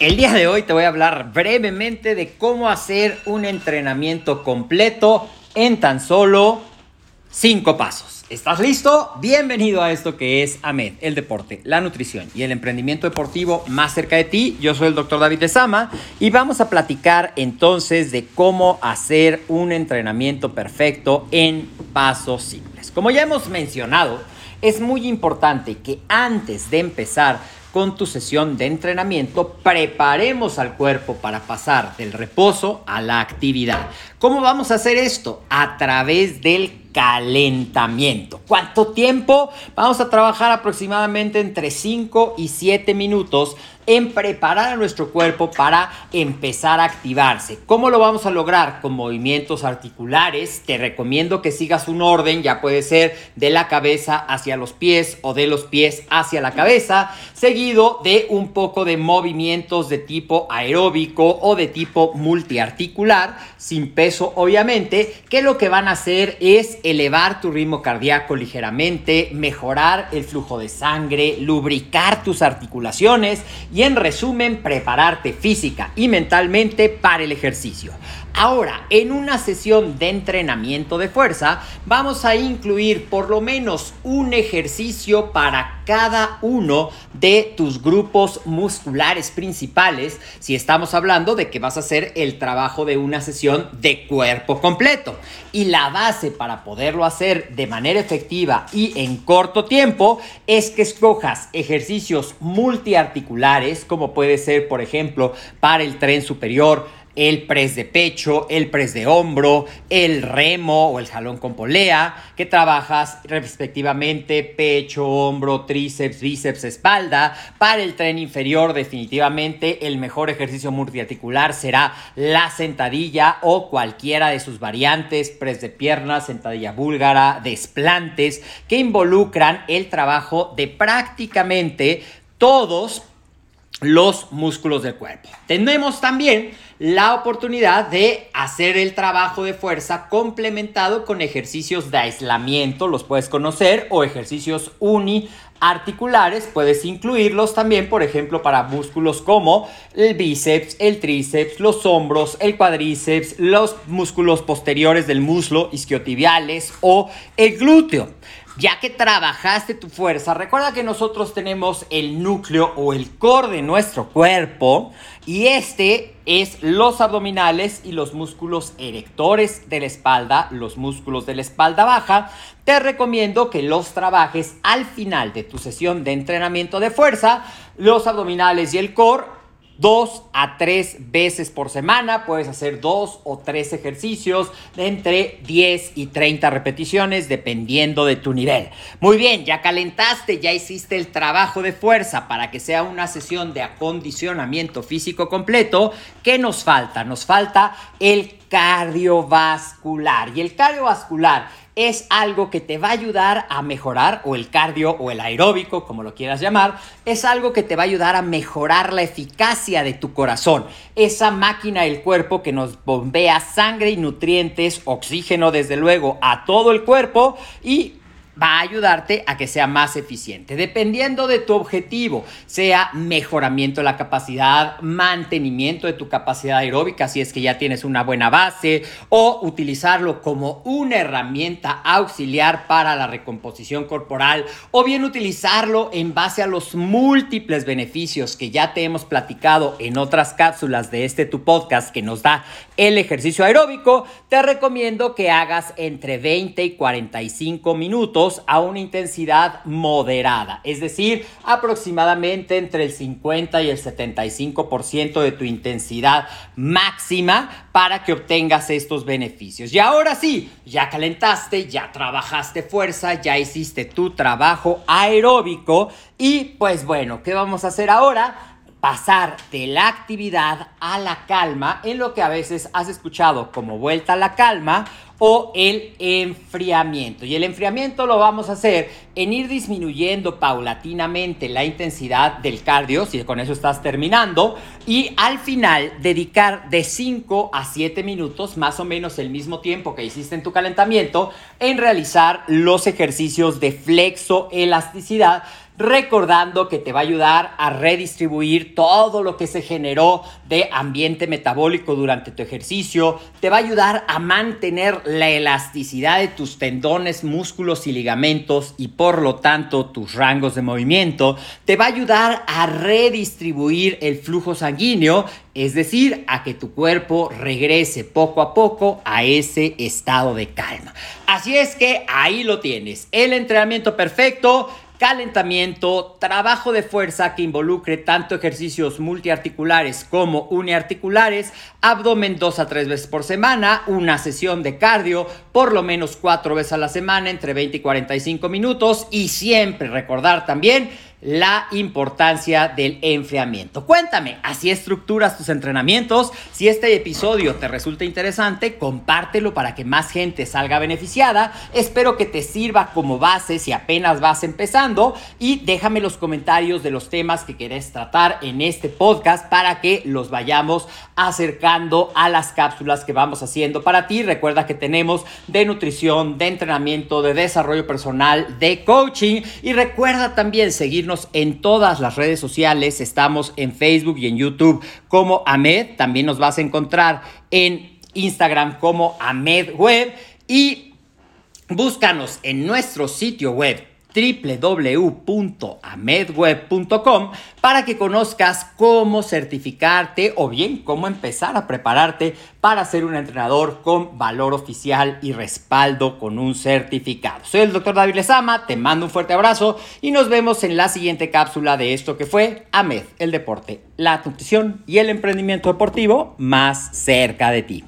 El día de hoy te voy a hablar brevemente de cómo hacer un entrenamiento completo en tan solo 5 pasos. ¿Estás listo? Bienvenido a esto que es AMED, el deporte, la nutrición y el emprendimiento deportivo más cerca de ti. Yo soy el doctor David Sama y vamos a platicar entonces de cómo hacer un entrenamiento perfecto en pasos simples. Como ya hemos mencionado, es muy importante que antes de empezar con tu sesión de entrenamiento, preparemos al cuerpo para pasar del reposo a la actividad. ¿Cómo vamos a hacer esto? A través del calentamiento. ¿Cuánto tiempo? Vamos a trabajar aproximadamente entre 5 y 7 minutos en preparar a nuestro cuerpo para empezar a activarse. ¿Cómo lo vamos a lograr? Con movimientos articulares. Te recomiendo que sigas un orden, ya puede ser de la cabeza hacia los pies o de los pies hacia la cabeza, seguido de un poco de movimientos de tipo aeróbico o de tipo multiarticular, sin peso obviamente, que lo que van a hacer es elevar tu ritmo cardíaco ligeramente, mejorar el flujo de sangre, lubricar tus articulaciones y en resumen prepararte física y mentalmente para el ejercicio. Ahora, en una sesión de entrenamiento de fuerza, vamos a incluir por lo menos un ejercicio para cada uno de tus grupos musculares principales, si estamos hablando de que vas a hacer el trabajo de una sesión de cuerpo completo. Y la base para poderlo hacer de manera efectiva y en corto tiempo es que escojas ejercicios multiarticulares, como puede ser, por ejemplo, para el tren superior, el press de pecho, el press de hombro, el remo o el jalón con polea, que trabajas respectivamente pecho, hombro, tríceps, bíceps, espalda. Para el tren inferior, definitivamente el mejor ejercicio multiarticular será la sentadilla o cualquiera de sus variantes, press de piernas, sentadilla búlgara, desplantes, que involucran el trabajo de prácticamente todos los músculos del cuerpo. Tenemos también la oportunidad de hacer el trabajo de fuerza complementado con ejercicios de aislamiento, los puedes conocer, o ejercicios uniarticulares, puedes incluirlos también, por ejemplo, para músculos como el bíceps, el tríceps, los hombros, el cuadríceps, los músculos posteriores del muslo, isquiotibiales o el glúteo ya que trabajaste tu fuerza, recuerda que nosotros tenemos el núcleo o el core de nuestro cuerpo y este es los abdominales y los músculos erectores de la espalda, los músculos de la espalda baja. Te recomiendo que los trabajes al final de tu sesión de entrenamiento de fuerza, los abdominales y el core dos a tres veces por semana. Puedes hacer dos o tres ejercicios de entre 10 y 30 repeticiones dependiendo de tu nivel. Muy bien, ya calentaste, ya hiciste el trabajo de fuerza para que sea una sesión de acondicionamiento físico completo. ¿Qué nos falta? Nos falta el cardiovascular. Y el cardiovascular es algo que te va a ayudar a mejorar, o el cardio o el aeróbico, como lo quieras llamar, es algo que te va a ayudar a mejorar la eficacia de tu corazón. Esa máquina del cuerpo que nos bombea sangre y nutrientes, oxígeno desde luego a todo el cuerpo y va a ayudarte a que sea más eficiente. Dependiendo de tu objetivo, sea mejoramiento de la capacidad, mantenimiento de tu capacidad aeróbica, si es que ya tienes una buena base, o utilizarlo como una herramienta auxiliar para la recomposición corporal, o bien utilizarlo en base a los múltiples beneficios que ya te hemos platicado en otras cápsulas de este tu podcast que nos da el ejercicio aeróbico, te recomiendo que hagas entre 20 y 45 minutos a una intensidad moderada, es decir, aproximadamente entre el 50 y el 75% de tu intensidad máxima para que obtengas estos beneficios. Y ahora sí, ya calentaste, ya trabajaste fuerza, ya hiciste tu trabajo aeróbico y pues bueno, ¿qué vamos a hacer ahora? Pasar de la actividad a la calma en lo que a veces has escuchado como vuelta a la calma o el enfriamiento. Y el enfriamiento lo vamos a hacer en ir disminuyendo paulatinamente la intensidad del cardio, si con eso estás terminando, y al final dedicar de 5 a 7 minutos, más o menos el mismo tiempo que hiciste en tu calentamiento, en realizar los ejercicios de flexo elasticidad recordando que te va a ayudar a redistribuir todo lo que se generó de ambiente metabólico durante tu ejercicio, te va a ayudar a mantener la elasticidad de tus tendones, músculos y ligamentos y por lo tanto tus rangos de movimiento, te va a ayudar a redistribuir el flujo sanguíneo, es decir, a que tu cuerpo regrese poco a poco a ese estado de calma. Así es que ahí lo tienes, el entrenamiento perfecto calentamiento, trabajo de fuerza que involucre tanto ejercicios multiarticulares como uniarticulares, abdomen dos a tres veces por semana, una sesión de cardio por lo menos cuatro veces a la semana entre 20 y 45 minutos y siempre recordar también la importancia del enfriamiento. Cuéntame, ¿así estructuras tus entrenamientos? Si este episodio te resulta interesante, compártelo para que más gente salga beneficiada. Espero que te sirva como base si apenas vas empezando y déjame los comentarios de los temas que querés tratar en este podcast para que los vayamos acercando a las cápsulas que vamos haciendo para ti. Recuerda que tenemos de nutrición, de entrenamiento, de desarrollo personal, de coaching y recuerda también seguir en todas las redes sociales. Estamos en Facebook y en YouTube como Ahmed. También nos vas a encontrar en Instagram como Ahmed Web. Y búscanos en nuestro sitio web www.amedweb.com para que conozcas cómo certificarte o bien cómo empezar a prepararte para ser un entrenador con valor oficial y respaldo con un certificado. Soy el doctor David Lezama, te mando un fuerte abrazo y nos vemos en la siguiente cápsula de esto que fue AMED, el deporte, la nutrición y el emprendimiento deportivo más cerca de ti.